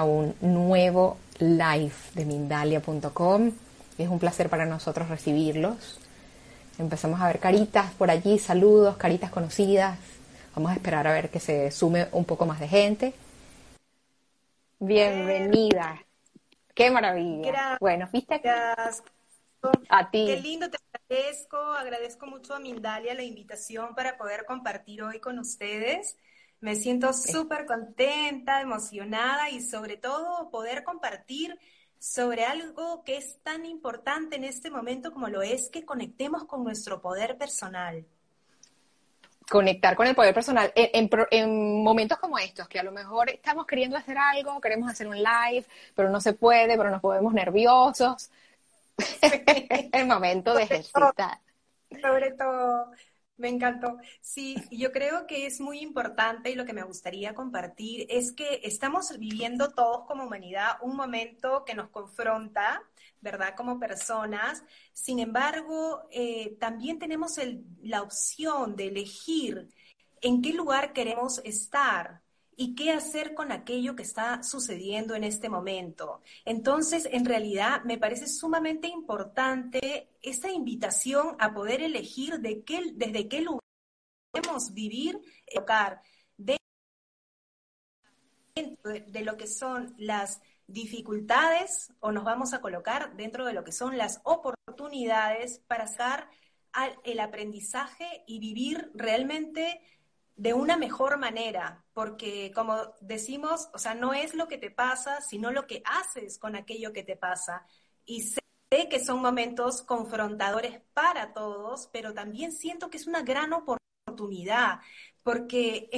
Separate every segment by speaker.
Speaker 1: a un nuevo live de Mindalia.com. Es un placer para nosotros recibirlos. Empezamos a ver caritas por allí, saludos, caritas conocidas. Vamos a esperar a ver que se sume un poco más de gente. Bienvenida. Qué maravilla.
Speaker 2: Gracias.
Speaker 1: Bueno, viste a ti.
Speaker 2: Qué lindo, te agradezco. Agradezco mucho a Mindalia la invitación para poder compartir hoy con ustedes. Me siento súper contenta, emocionada y sobre todo poder compartir sobre algo que es tan importante en este momento como lo es que conectemos con nuestro poder personal.
Speaker 1: Conectar con el poder personal en, en en momentos como estos, que a lo mejor estamos queriendo hacer algo, queremos hacer un live, pero no se puede, pero nos ponemos nerviosos. el momento de ejercitar.
Speaker 2: Sobre todo, me encantó. Sí, yo creo que es muy importante y lo que me gustaría compartir es que estamos viviendo todos como humanidad un momento que nos confronta, ¿verdad? Como personas. Sin embargo, eh, también tenemos la opción de elegir en qué lugar queremos estar y qué hacer con aquello que está sucediendo en este momento. Entonces, en realidad, me parece sumamente importante esta invitación a poder elegir desde qué lugar queremos vivir, tocar dentro de, lo que son las dificultades o nos vamos a colocar dentro de lo que son las oportunidades para sacar el aprendizaje y vivir realmente de una mejor manera, porque como decimos, o sea, no es lo que te pasa, sino lo que haces con aquello que te pasa. Y sé que son momentos confrontadores para todos, pero también siento que es una gran oportunidad, porque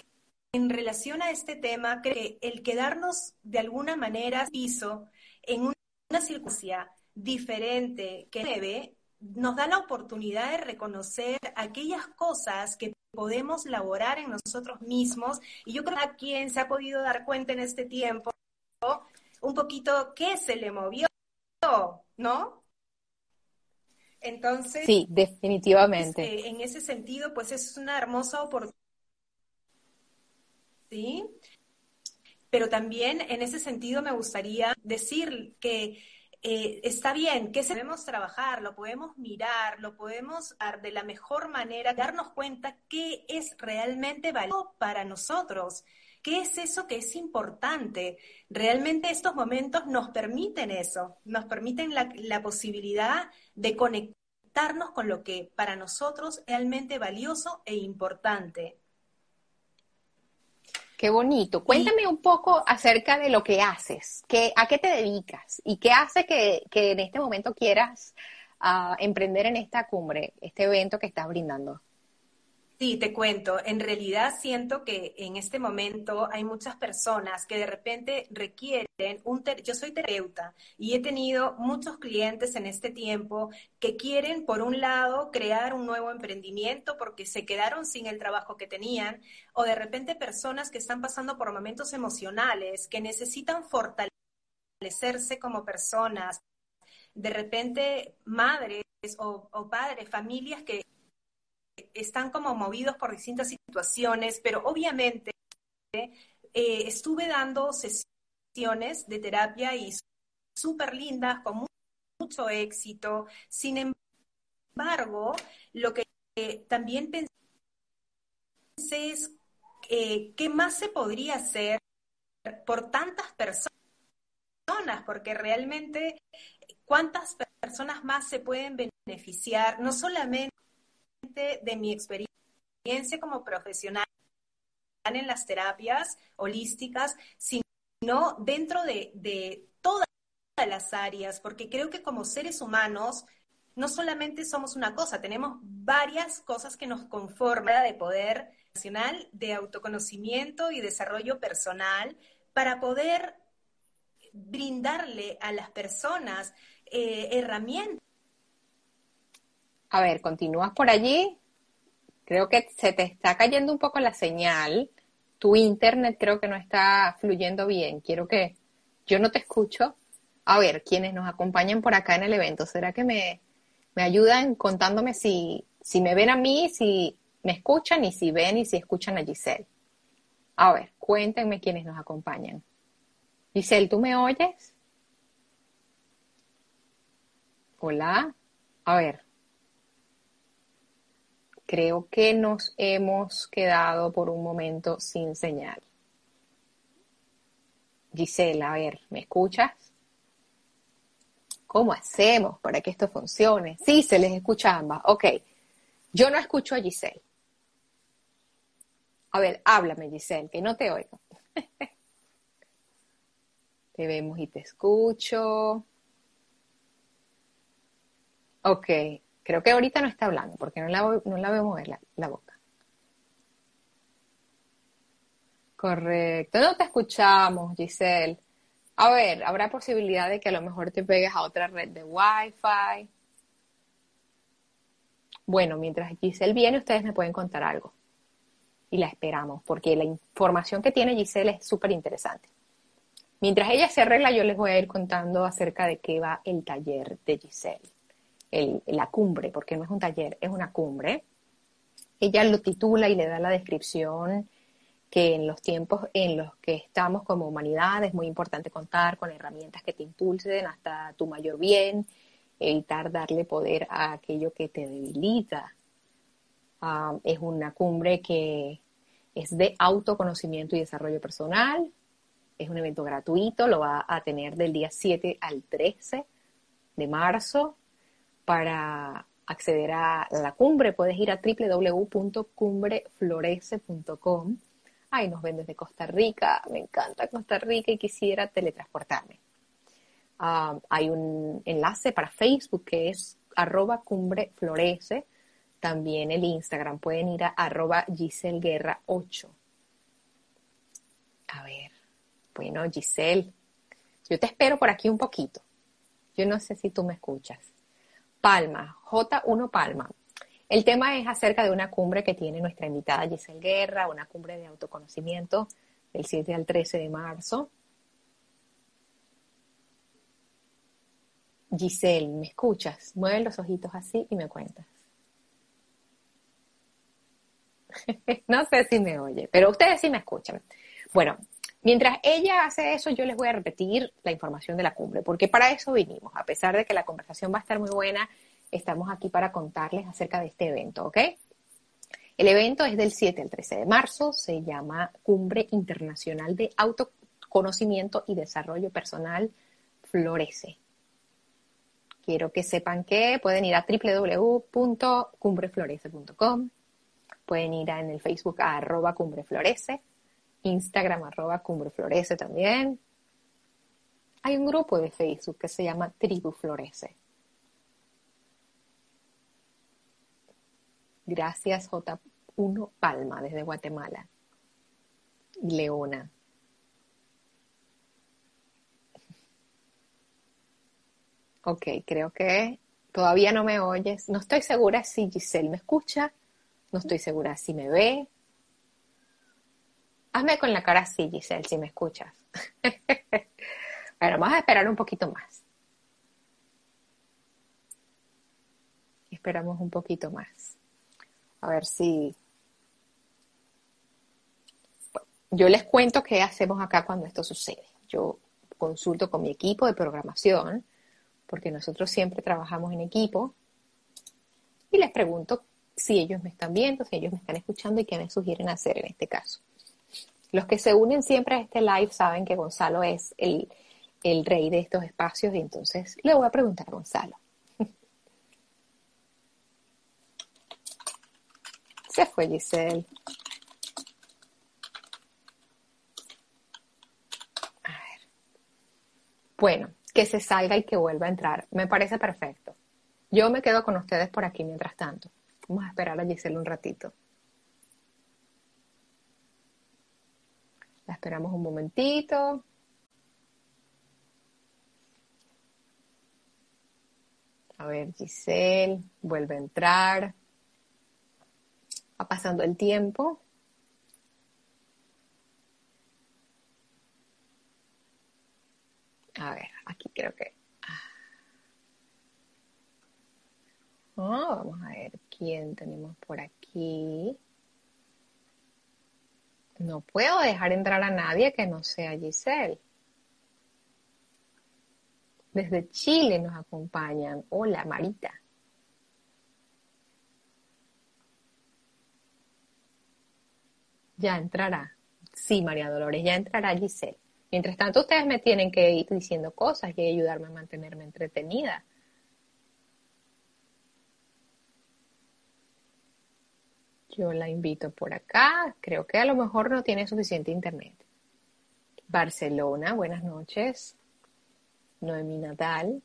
Speaker 2: en, relación a este tema, creo que el quedarnos de alguna manera piso en una, una circunstancia diferente que debe, nos da la oportunidad de reconocer aquellas cosas que podemos laborar en nosotros mismos. Y yo creo que a quien se ha podido dar cuenta en este tiempo, un poquito qué se le movió, ¿no? Entonces,
Speaker 1: Sí, definitivamente.
Speaker 2: este, en ese sentido, pues es una hermosa oportunidad. ¿Sí? Pero también en ese sentido me gustaría decir que eh, está bien, que se debemos trabajar, lo podemos mirar, lo podemos dar de la mejor manera, darnos cuenta qué es realmente valioso para nosotros, qué es eso que es importante. Realmente estos momentos nos permiten eso, nos permiten la, la posibilidad de conectarnos con lo que para nosotros es realmente valioso e importante.
Speaker 1: Qué bonito. Cuéntame un poco acerca de lo que haces, qué, a qué te dedicas y qué hace que, que en este momento quieras ah, emprender en esta cumbre, este evento que estás brindando.
Speaker 2: Sí, te cuento. En realidad siento que en este momento hay muchas personas que de repente requieren un... ter- Yo soy terapeuta y he tenido muchos clientes en este tiempo que quieren, por un lado, crear un nuevo emprendimiento porque se quedaron sin el trabajo que tenían, o de repente personas que están pasando por momentos emocionales, que necesitan fortalecerse como personas, de repente madres o, o padres, familias que están como movidos por distintas situaciones, pero obviamente eh, estuve dando sesiones de terapia y súper lindas, con mu- mucho éxito. Sin embargo, lo que eh, también pensé es eh, qué más se podría hacer por tantas personas, porque realmente cuántas personas más se pueden beneficiar, no solamente de mi experiencia como profesional en las terapias holísticas, sino dentro de, de todas las áreas, porque creo que como seres humanos no solamente somos una cosa, tenemos varias cosas que nos conforman de poder nacional, de autoconocimiento y desarrollo personal para poder brindarle a las personas eh, herramientas.
Speaker 1: A ver, continúas por allí. Creo que se te está cayendo un poco la señal. Tu internet creo que no está fluyendo bien. Quiero que yo no te escucho. A ver, quienes nos acompañan por acá en el evento, ¿será que me, me ayudan contándome si, si me ven a mí, si me escuchan y si ven y si escuchan a Giselle. A ver, cuéntenme quiénes nos acompañan. Giselle, ¿tú me oyes? Hola. A ver. Creo que nos hemos quedado por un momento sin señal. Giselle, a ver, ¿me escuchas? ¿Cómo hacemos para que esto funcione? Sí, se les escucha ambas. Ok. Yo no escucho a Giselle. A ver, háblame, Giselle, que no te oigo. te vemos y te escucho. Ok, creo que ahorita no está hablando porque no la, no la veo mover la, la boca. Correcto, no te escuchamos, Giselle. A ver, ¿habrá posibilidad de que a lo mejor te pegues a otra red de Wi-Fi? Bueno, mientras Giselle viene, ustedes me pueden contar algo. Y la esperamos, porque la información que tiene Giselle es súper interesante. Mientras ella se arregla, yo les voy a ir contando acerca de qué va el taller de Giselle. La cumbre, porque no es un taller, es una cumbre. Ella lo titula y le da la descripción que en los tiempos en los que estamos como humanidad es muy importante contar con herramientas que te impulsen hasta tu mayor bien, evitar darle poder a aquello que te debilita. Ah, es una cumbre que es de autoconocimiento y desarrollo personal. Es un evento gratuito, lo va a tener del día 7 al 13 de marzo. Para acceder a la cumbre puedes ir a www.cumbreflorece.com ay, nos ven desde Costa Rica, me encanta Costa Rica y quisiera teletransportarme. Ah, hay un enlace para Facebook que es arroba cumbre florece. También el Instagram, pueden ir a arroba Giselle Guerra 8. A ver, bueno, Giselle, yo te espero por aquí un poquito. Yo no sé si tú me escuchas. Palma, J1 Palma. El tema es acerca de una cumbre que tiene nuestra invitada Giselle Guerra, una cumbre de autoconocimiento del 7 al 13 de marzo. Giselle, ¿me escuchas? Mueve los ojitos así y me cuentas. no sé si me oye, pero ustedes sí me escuchan. Bueno, mientras ella hace eso, yo les voy a repetir la información de la cumbre, porque para eso vinimos, a pesar de que la conversación va a estar muy buena estamos aquí para contarles acerca de este evento, ¿ok? El evento es del 7 al 13 de marzo, se llama Cumbre Internacional de Autoconocimiento y Desarrollo Personal Florece. Quiero que sepan que pueden ir a www.cumbreflorece.com, pueden ir en el Facebook a arroba cumbreflorece, Instagram arroba cumbreflorece también. Hay un grupo de Facebook que se llama Tribu Florece. Gracias J1 Palma desde Guatemala. Leona. Ok, creo que todavía no me oyes. No estoy segura si Giselle me escucha. No estoy segura si me ve. Hazme con la cara así, Giselle, si me escuchas. bueno, vamos a esperar un poquito más. Esperamos un poquito más. A ver si... Yo les cuento qué hacemos acá cuando esto sucede. Yo consulto con mi equipo de programación, porque nosotros siempre trabajamos en equipo, y les pregunto si ellos me están viendo, si ellos me están escuchando y qué me sugieren hacer en este caso. Los que se unen siempre a este live saben que Gonzalo es el, el rey de estos espacios y entonces le voy a preguntar a Gonzalo. Se fue Giselle. A Bueno, que se salga y que vuelva a entrar. Me parece perfecto. Yo me quedo con ustedes por aquí mientras tanto. Vamos a esperar a Giselle un ratito. Esperamos un momentito. A ver, Giselle, vuelve a entrar. Va pasando el tiempo. A ver, aquí creo que. Oh, vamos a ver quién tenemos por aquí. No puedo dejar entrar a nadie que no sea Giselle. Desde Chile nos acompañan. Hola, Marita. Ya entrará. Sí, María Dolores, ya entrará Giselle. Mientras tanto, ustedes me tienen que ir diciendo cosas y ayudarme a mantenerme entretenida. Yo la invito por acá. Creo que a lo mejor no tiene suficiente internet. Barcelona, buenas noches. Noemí Natal.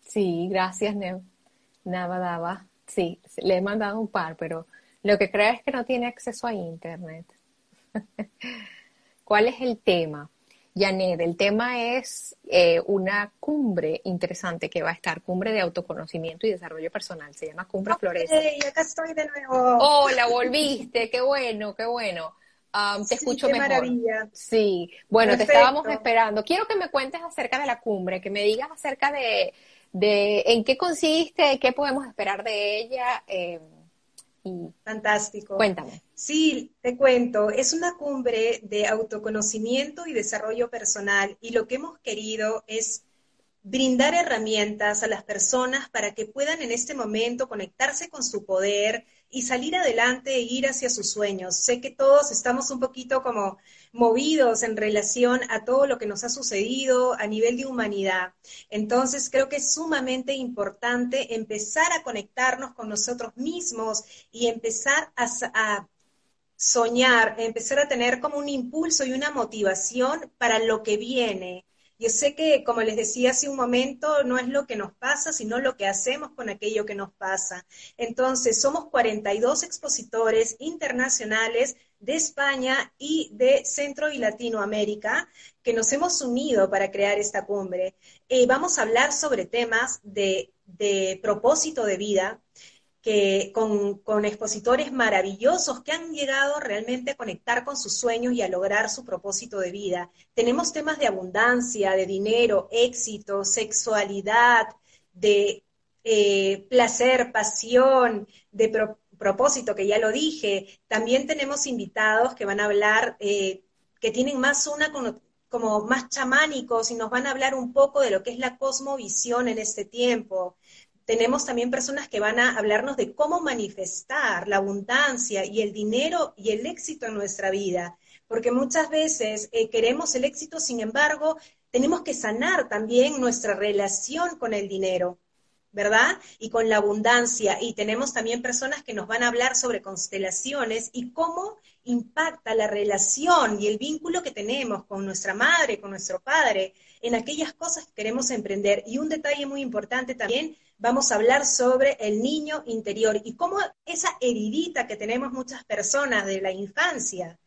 Speaker 1: Sí, gracias, Neva Dava. Sí, le he mandado un par, pero lo que creo es que no tiene acceso a internet. ¿Cuál es el tema? Janet, el tema es eh, una cumbre interesante que va a estar, cumbre de autoconocimiento y desarrollo personal. Se llama Cumbre Flores.
Speaker 2: Florece. acá estoy de nuevo.
Speaker 1: Hola, volviste, qué bueno, qué bueno te escucho qué
Speaker 2: maravilla.
Speaker 1: Sí, bueno, te estábamos esperando. Quiero que me cuentes acerca de la cumbre, que me digas acerca de, en qué consiste, qué podemos esperar de ella. Eh,
Speaker 2: Fantástico.
Speaker 1: Cuéntame.
Speaker 2: Sí, te cuento. Es una cumbre de autoconocimiento y desarrollo personal y lo que hemos querido es brindar herramientas a las personas para que puedan en este momento conectarse con su poder, y salir adelante e ir hacia sus sueños. Sé que todos estamos un poquito como movidos en relación a todo lo que nos ha sucedido a nivel de humanidad. Entonces creo que es sumamente importante empezar a conectarnos con nosotros mismos y empezar a, a soñar, empezar a tener como un impulso y una motivación para lo que viene yo sé que, como les decía hace un momento, no es lo que nos pasa, sino lo que hacemos con aquello que nos pasa. Entonces, somos 42 expositores internacionales de España y de Centro y Latinoamérica que nos hemos unido para crear esta cumbre. Eh, vamos a hablar sobre temas de, de propósito de vida, que, con, expositores maravillosos que han llegado realmente a conectar con sus sueños y a lograr su propósito de vida. Tenemos temas de abundancia, de dinero, éxito, sexualidad, de eh, placer, pasión, de propósito, que ya lo dije. También tenemos invitados que van a hablar, eh, que tienen más una como más chamánicos y nos van a hablar un poco de lo que es la cosmovisión en este tiempo tenemos también personas que van a hablarnos de cómo manifestar la abundancia y el dinero y el éxito en nuestra vida, porque muchas veces eh, queremos el éxito, sin embargo, tenemos que sanar también nuestra relación con el dinero. ¿verdad? Y con la abundancia. Y tenemos también personas que nos van a hablar sobre constelaciones y cómo impacta la relación y el vínculo que tenemos con nuestra madre, con nuestro padre, en aquellas cosas que queremos emprender. Y un detalle muy importante también vamos a hablar sobre el niño interior y cómo esa heridita que tenemos muchas personas de la infancia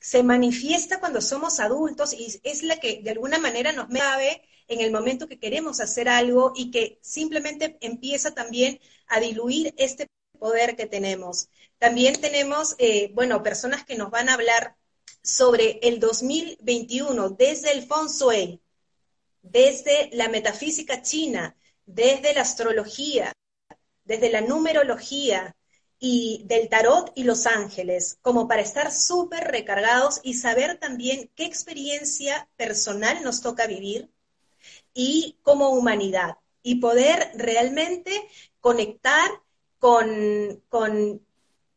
Speaker 2: se manifiesta cuando somos adultos y es la que de alguna manera nos mueve en el momento que queremos hacer algo y que simplemente empieza también a diluir este poder que tenemos. También tenemos, eh, bueno, personas que nos van a hablar sobre el 2021 desde el Feng Shui, desde la metafísica china, desde la astrología, desde la numerología y del tarot y los ángeles, como para estar súper recargados y saber también qué experiencia personal nos toca vivir y como humanidad, y poder realmente conectar con, con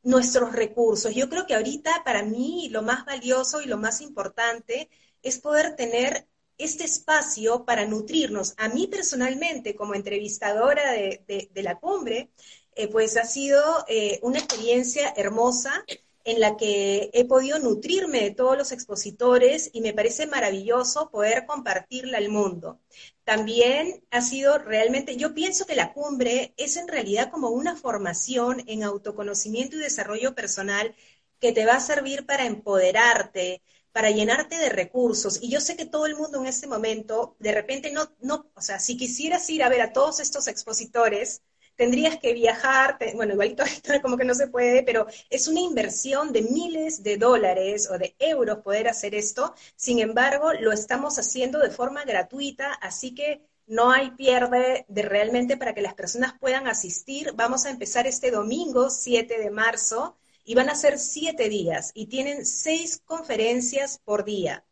Speaker 2: nuestros recursos. Yo creo que ahorita para mí lo más valioso y lo más importante es poder tener este espacio para nutrirnos. A mí personalmente, como entrevistadora de, la cumbre, eh, pues ha sido eh, una experiencia hermosa en la que he podido nutrirme de todos los expositores y me parece maravilloso poder compartirla al mundo. También ha sido realmente, yo pienso que la cumbre es en realidad como una formación en autoconocimiento y desarrollo personal que te va a servir para empoderarte, para llenarte de recursos. Y yo sé que todo el mundo en este momento, de repente, no, no, o sea, si quisieras ir a ver a todos estos expositores, tendrías que viajar, bueno, igualito como que no se puede, pero es una inversión de miles de dólares o de euros poder hacer esto. Sin embargo, lo estamos haciendo de forma gratuita, así que no hay pierde de realmente para que las personas puedan asistir. Vamos a empezar este domingo, 7 de marzo, y van a ser siete días y tienen seis conferencias por día.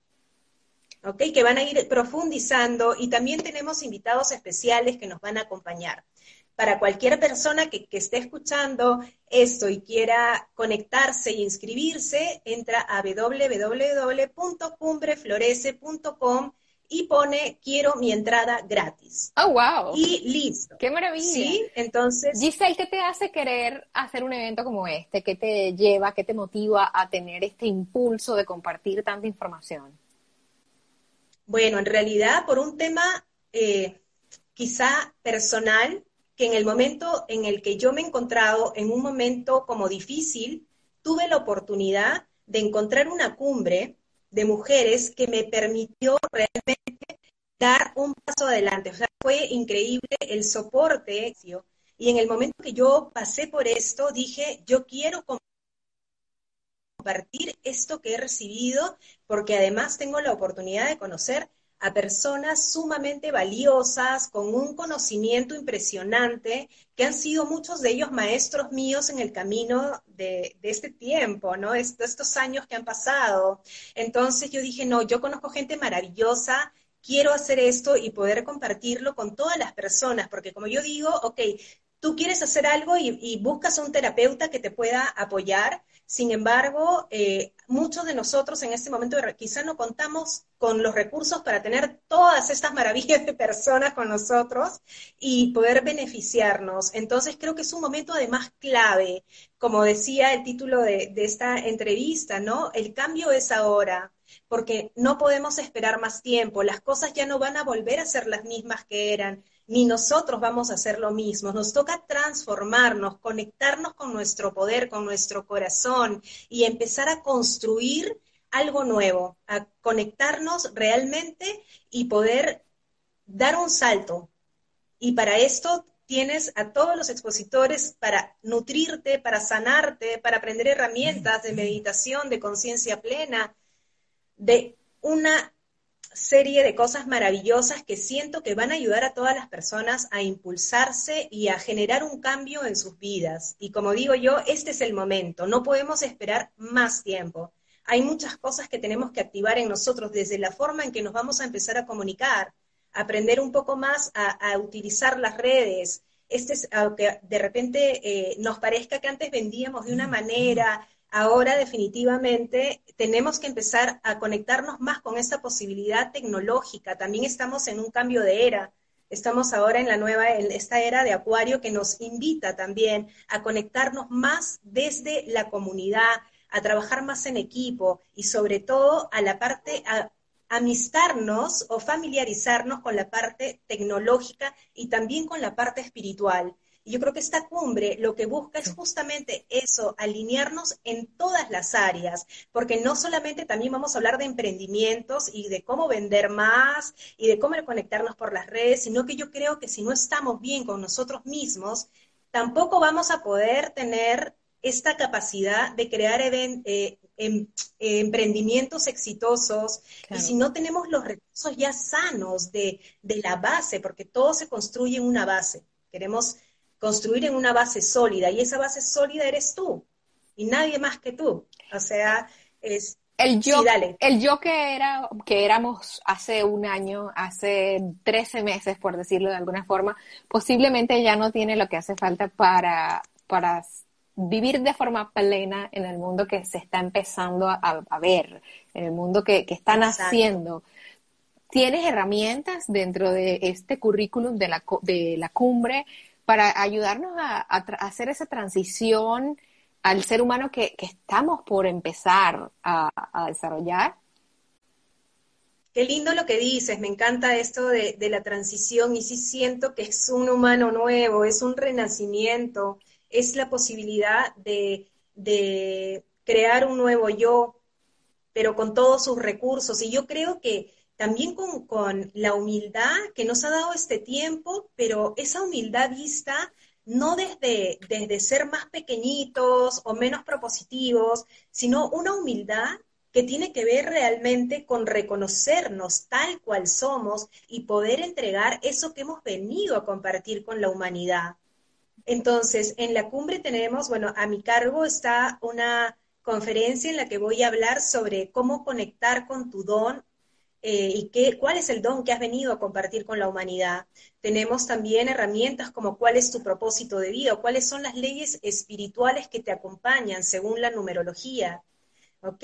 Speaker 2: ¿ok? Que van a ir profundizando y también tenemos invitados especiales que nos van a acompañar para cualquier persona que, esté escuchando esto y quiera conectarse e inscribirse, entra a www.cumbreflorece.com y pone quiero mi entrada gratis.
Speaker 1: Oh, wow.
Speaker 2: Y listo.
Speaker 1: Qué maravilla.
Speaker 2: Sí, entonces.
Speaker 1: Giselle, ¿qué te hace querer hacer un evento como este? ¿Qué te lleva, qué te motiva a tener este impulso de compartir tanta información?
Speaker 2: Bueno, en realidad por un tema eh, quizá personal, que en el momento en el que yo me he encontrado en un momento como difícil, tuve la oportunidad de encontrar una cumbre de mujeres que me permitió realmente dar un paso adelante. O sea, fue increíble el soporte. Y en el momento que yo pasé por esto, dije, yo quiero compartir esto que he recibido, porque además tengo la oportunidad de conocer a personas sumamente valiosas, con un conocimiento impresionante, que han sido muchos de ellos maestros míos en el camino de, este tiempo, ¿no? Estos años que han pasado. Entonces yo dije, no, yo conozco gente maravillosa, quiero hacer esto y poder compartirlo con todas las personas, porque como yo digo, ok, tú quieres hacer algo y, buscas un terapeuta que te pueda apoyar. Sin embargo, eh, muchos de nosotros en este momento quizá no contamos con los recursos para tener todas estas maravillas de personas con nosotros y poder beneficiarnos. Entonces creo que es un momento además clave, como decía el título de, de esta entrevista, ¿no? El cambio es ahora porque no podemos esperar más tiempo, las cosas ya no van a volver a ser las mismas que eran ni nosotros vamos a hacer lo mismo. Nos toca transformarnos, conectarnos con nuestro poder, con nuestro corazón y empezar a construir algo nuevo, a conectarnos realmente y poder dar un salto. Y para esto tienes a todos los expositores para nutrirte, para sanarte, para aprender herramientas de meditación, de conciencia plena, de una serie de cosas maravillosas que siento que van a ayudar a todas las personas a impulsarse y a generar un cambio en sus vidas. Y como digo yo, este es el momento, no podemos esperar más tiempo. Hay muchas cosas que tenemos que activar en nosotros desde la forma en que nos vamos a empezar a comunicar, aprender un poco más a, utilizar las redes. Este es, aunque de repente eh, nos parezca que antes vendíamos de una manera, ahora definitivamente tenemos que empezar a conectarnos más con esta posibilidad tecnológica. También estamos en un cambio de era. Estamos ahora en la nueva, esta era de Acuario que nos invita también a conectarnos más desde la comunidad, a trabajar más en equipo y sobre todo a la parte, a amistarnos o familiarizarnos con la parte tecnológica y también con la parte espiritual yo creo que esta cumbre lo que busca es justamente eso, alinearnos en todas las áreas, porque no solamente también vamos a hablar de emprendimientos y de cómo vender más y de cómo conectarnos por las redes, sino que yo creo que si no estamos bien con nosotros mismos, tampoco vamos a poder tener esta capacidad de crear eh, em, emprendimientos exitosos. Y si no tenemos los recursos ya sanos de, de la base, porque todo se construye en una base. Queremos construir en una base sólida y esa base sólida eres tú y nadie más que tú. O sea, es...
Speaker 1: El yo, el yo que, era, que éramos hace un año, hace 13 meses, por decirlo de alguna forma, posiblemente ya no tiene lo que hace falta para, para vivir de forma plena en el mundo que se está empezando a, ver, en el mundo que, que están haciendo. ¿Tienes herramientas dentro de este currículum de la, de la cumbre para ayudarnos a, hacer esa transición al ser humano que, estamos por empezar a, desarrollar.
Speaker 2: Qué lindo lo que dices, me encanta esto de, la transición y sí siento que es un humano nuevo, es un renacimiento, es la posibilidad de, de crear un nuevo yo, pero con todos sus recursos. Y yo creo que también con, la humildad que nos ha dado este tiempo, pero esa humildad vista no desde, desde ser más pequeñitos o menos propositivos, sino una humildad que tiene que ver realmente con reconocernos tal cual somos y poder entregar eso que hemos venido a compartir con la humanidad. Entonces, en la cumbre tenemos, bueno, a mi cargo está una conferencia en la que voy a hablar sobre cómo conectar con tu don eh, y qué, cuál es el don que has venido a compartir con la humanidad. Tenemos también herramientas como cuál es tu propósito de vida cuáles son las leyes espirituales que te acompañan según la numerología. ¿Ok?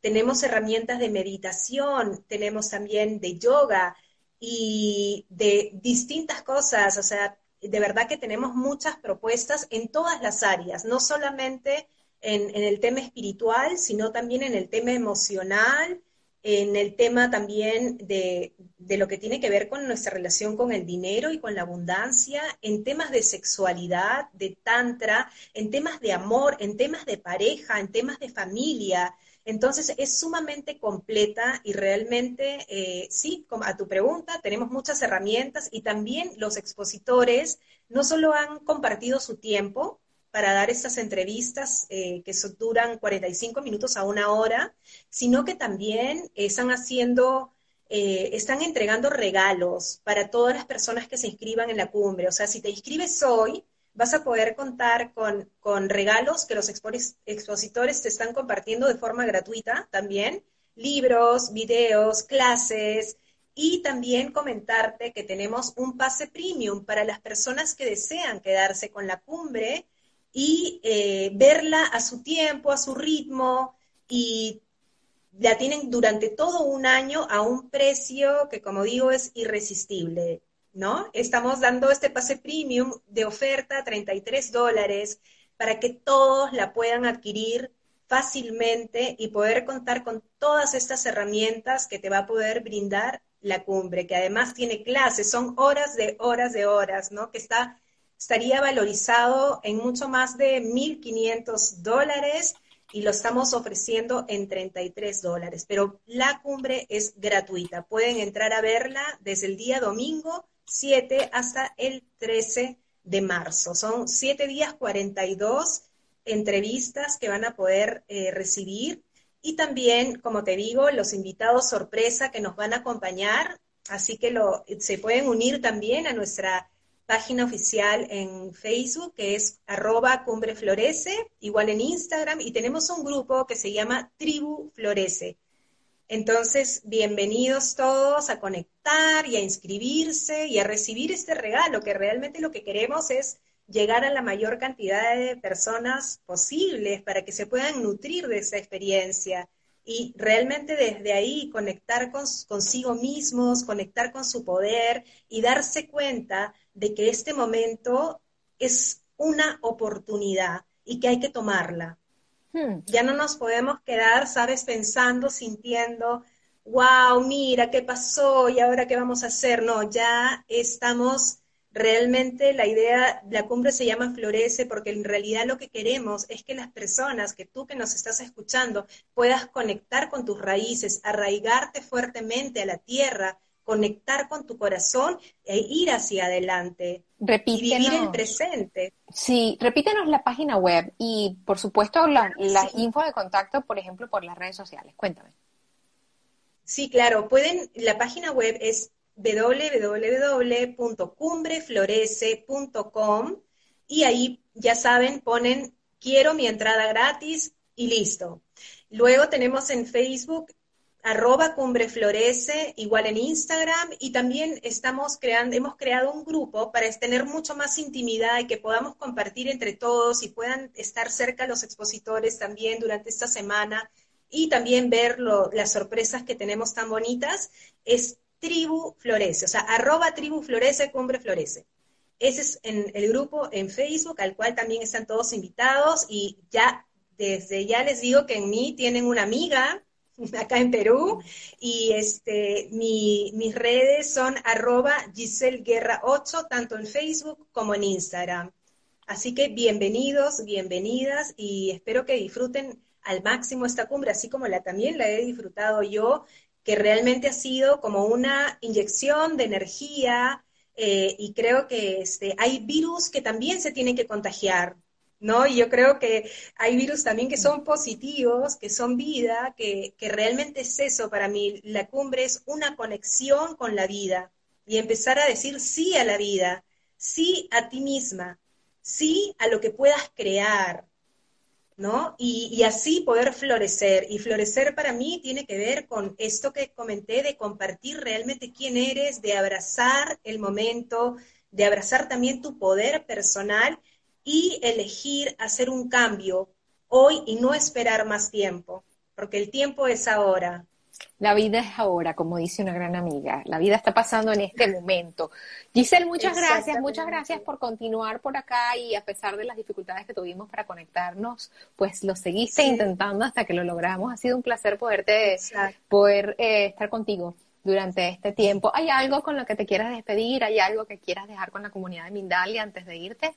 Speaker 2: Tenemos herramientas de meditación, tenemos también de yoga y de distintas cosas. O sea, de verdad que tenemos muchas propuestas en todas las áreas, no solamente en el tema espiritual, sino también en el tema emocional, en el tema también de, lo que tiene que ver con nuestra relación con el dinero y con la abundancia, en temas de sexualidad, de tantra, en temas de amor, en temas de pareja, en temas de familia. Entonces es sumamente completa y realmente, eh, sí, a tu pregunta, tenemos muchas herramientas y también los expositores no solo han compartido su tiempo, para dar estas entrevistas eh, que duran 45 minutos a una hora, sino que también están haciendo, eh, están entregando regalos para todas las personas que se inscriban en la cumbre. O sea, si te inscribes hoy, vas a poder contar con, con regalos que los expositores te están compartiendo de forma gratuita también, libros, videos, clases, y también comentarte que tenemos un pase premium para las personas que desean quedarse con la cumbre y eh, verla a su tiempo, a su ritmo y la tienen durante todo un año a un precio que, como digo, es irresistible, ¿no? Estamos dando este pase premium de oferta, 33 dólares, para que todos la puedan adquirir fácilmente y poder contar con todas estas herramientas que te va a poder brindar la cumbre, que además tiene clases, son horas de horas de horas, ¿no? Que está estaría valorizado en mucho más de 1.500 dólares y lo estamos ofreciendo en 33 dólares. Pero la cumbre es gratuita. Pueden entrar a verla desde el día domingo 7 hasta el 13 de marzo. Son 7 días 42 entrevistas que van a poder eh, recibir y también, como te digo, los invitados sorpresa que nos van a acompañar. Así que se pueden unir también a nuestra página oficial en Facebook que es arroba cumbre florece, igual en Instagram, y tenemos un grupo que se llama Tribu Florece. Entonces, bienvenidos todos a conectar y a inscribirse y a recibir este regalo, que realmente lo que queremos es llegar a la mayor cantidad de personas posibles para que se puedan nutrir de esa experiencia y realmente desde ahí conectar con, consigo mismos, conectar con su poder y darse cuenta de que este momento es una oportunidad y que hay que tomarla. Hmm. Ya no nos podemos quedar, sabes, pensando, sintiendo, wow, mira qué pasó y ahora qué vamos a hacer. No, ya estamos realmente la idea, la cumbre se llama Florece porque en realidad lo que queremos es que las personas, que tú que nos estás escuchando, puedas conectar con tus raíces, arraigarte fuertemente a la tierra, conectar con tu corazón e ir hacia adelante.
Speaker 1: Repítenos.
Speaker 2: Y vivir el presente.
Speaker 1: Sí, repítenos la página web y, por supuesto, la, info de contacto, por ejemplo, por las redes sociales. Cuéntame.
Speaker 2: Sí, claro. Pueden, la página web es www.cumbreflorece.com y ahí, ya saben, ponen quiero mi entrada gratis y listo. Luego tenemos en Facebook arroba Cumbre Florece, igual en Instagram, y también estamos creando, hemos creado un grupo para tener mucho más intimidad y que podamos compartir entre todos y puedan estar cerca los expositores también durante esta semana y también ver las sorpresas que tenemos tan bonitas. Es Tribu Florece, o sea, arroba Tribu Florece, Cumbre Florece. Ese es en el grupo en Facebook, al cual también están todos invitados y ya desde ya les digo que en mí tienen una amiga acá en Perú y este mis redes son arroba Giselle Guerra 8 tanto en Facebook como en Instagram. Así que bienvenidos, bienvenidas y espero que disfruten al máximo esta cumbre, así como la también la he disfrutado yo, que realmente ha sido como una inyección de energía eh, y creo que este, hay virus que también se tienen que contagiar, ¿no? Y yo creo que hay virus también que son positivos, que son vida, que, que realmente es eso para mí. La cumbre es una conexión con la vida y empezar a decir sí a la vida, sí a ti misma, sí a lo que puedas crear, ¿no? Y, así poder florecer. Y florecer para mí tiene que ver con esto que comenté de compartir realmente quién eres, de abrazar el momento, de abrazar también tu poder personal y elegir hacer un cambio hoy y no esperar más tiempo, porque el tiempo es ahora.
Speaker 1: La vida es ahora, como dice una gran amiga. La vida está pasando en este momento. Giselle, muchas gracias, muchas gracias por continuar por acá y a pesar de las dificultades que tuvimos para conectarnos, pues lo seguiste intentando hasta que lo logramos. Ha sido un placer poderte, poder eh, estar contigo durante este tiempo. ¿Hay algo con lo que te quieras despedir? ¿Hay algo que quieras dejar con la comunidad de Mindalia antes de irte?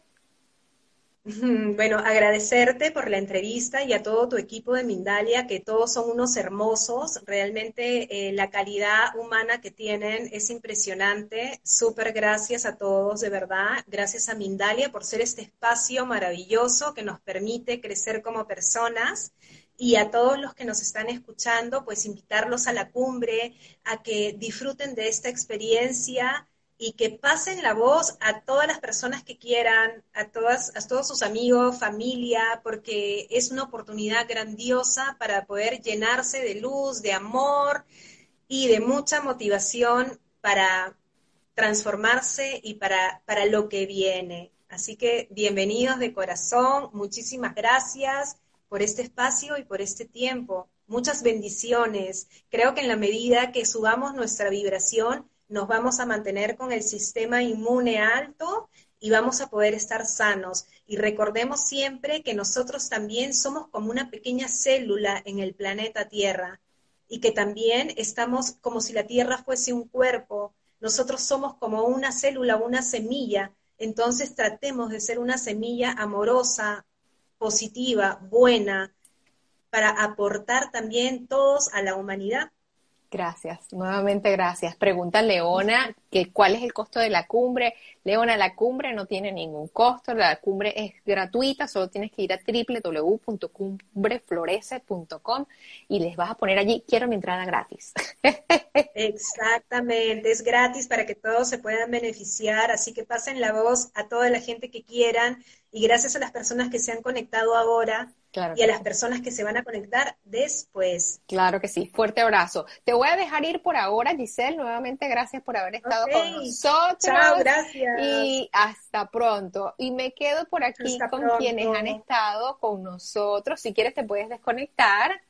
Speaker 2: Bueno, agradecerte por la entrevista y a todo tu equipo de Mindalia, que todos son unos hermosos. Realmente eh, la calidad humana que tienen es impresionante. Súper gracias a todos, de verdad. Gracias a Mindalia por ser este espacio maravilloso que nos permite crecer como personas. Y a todos los que nos están escuchando, pues invitarlos a la cumbre, a que disfruten de esta experiencia y que pasen la voz a todas las personas que quieran, a, todas, a todos sus amigos, familia, porque es una oportunidad grandiosa para poder llenarse de luz, de amor y de mucha motivación para transformarse y para, para lo que viene. Así que bienvenidos de corazón, muchísimas gracias por este espacio y por este tiempo. Muchas bendiciones. Creo que en la medida que subamos nuestra vibración, nos vamos a mantener con el sistema inmune alto y vamos a poder estar sanos. Y recordemos siempre que nosotros también somos como una pequeña célula en el planeta Tierra y que también estamos como si la Tierra fuese un cuerpo. Nosotros somos como una célula, una semilla. Entonces tratemos de ser una semilla amorosa, positiva, buena, para aportar también todos a la humanidad.
Speaker 1: Gracias, nuevamente gracias. Pregunta Leona que cuál es el costo de la cumbre. Leona, la cumbre no tiene ningún costo, la cumbre es gratuita, solo tienes que ir a www.cumbreflorece.com y les vas a poner allí, quiero mi entrada gratis.
Speaker 2: Exactamente, es gratis para que todos se puedan beneficiar, así que pasen la voz a toda la gente que quieran y gracias a las personas que se han conectado ahora y a las personas que se van a conectar después.
Speaker 1: Claro que sí. Fuerte abrazo. Te voy a dejar ir por ahora, Giselle. Nuevamente, gracias por haber estado con nosotros.
Speaker 2: Chao, gracias.
Speaker 1: Y hasta pronto. Y me quedo por aquí con quienes han estado con nosotros. Si quieres, te puedes desconectar.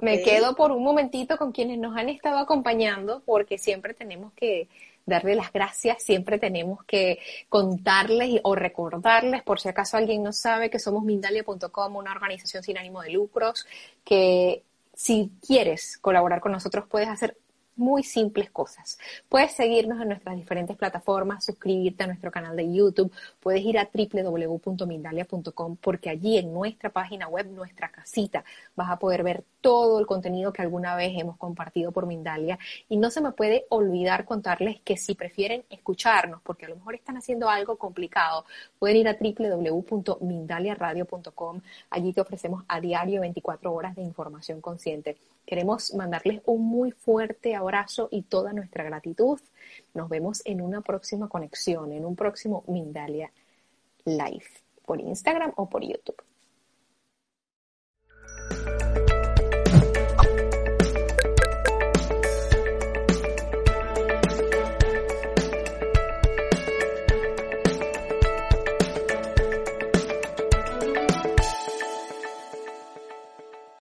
Speaker 1: Me quedo por un momentito con quienes nos han estado acompañando, porque siempre tenemos que darle las gracias, siempre tenemos que contarles o recordarles, por si acaso alguien no sabe, que somos Mindalia.com, una organización sin ánimo de lucros, que si quieres colaborar con nosotros puedes hacer muy simples cosas. Puedes seguirnos en nuestras diferentes plataformas, suscribirte a nuestro canal de YouTube, puedes ir a www.mindalia.com porque allí en nuestra página web, nuestra casita, vas a poder ver todo el contenido que alguna vez hemos compartido por Mindalia. Y no se me puede olvidar contarles que si prefieren escucharnos, porque a lo mejor están haciendo algo complicado, pueden ir a www.mindaliaradio.com. Allí te ofrecemos a diario 24 horas de información consciente. Queremos mandarles un muy fuerte abrazo y toda nuestra gratitud. Nos vemos en una próxima conexión, en un próximo Mindalia Live, por Instagram o por YouTube.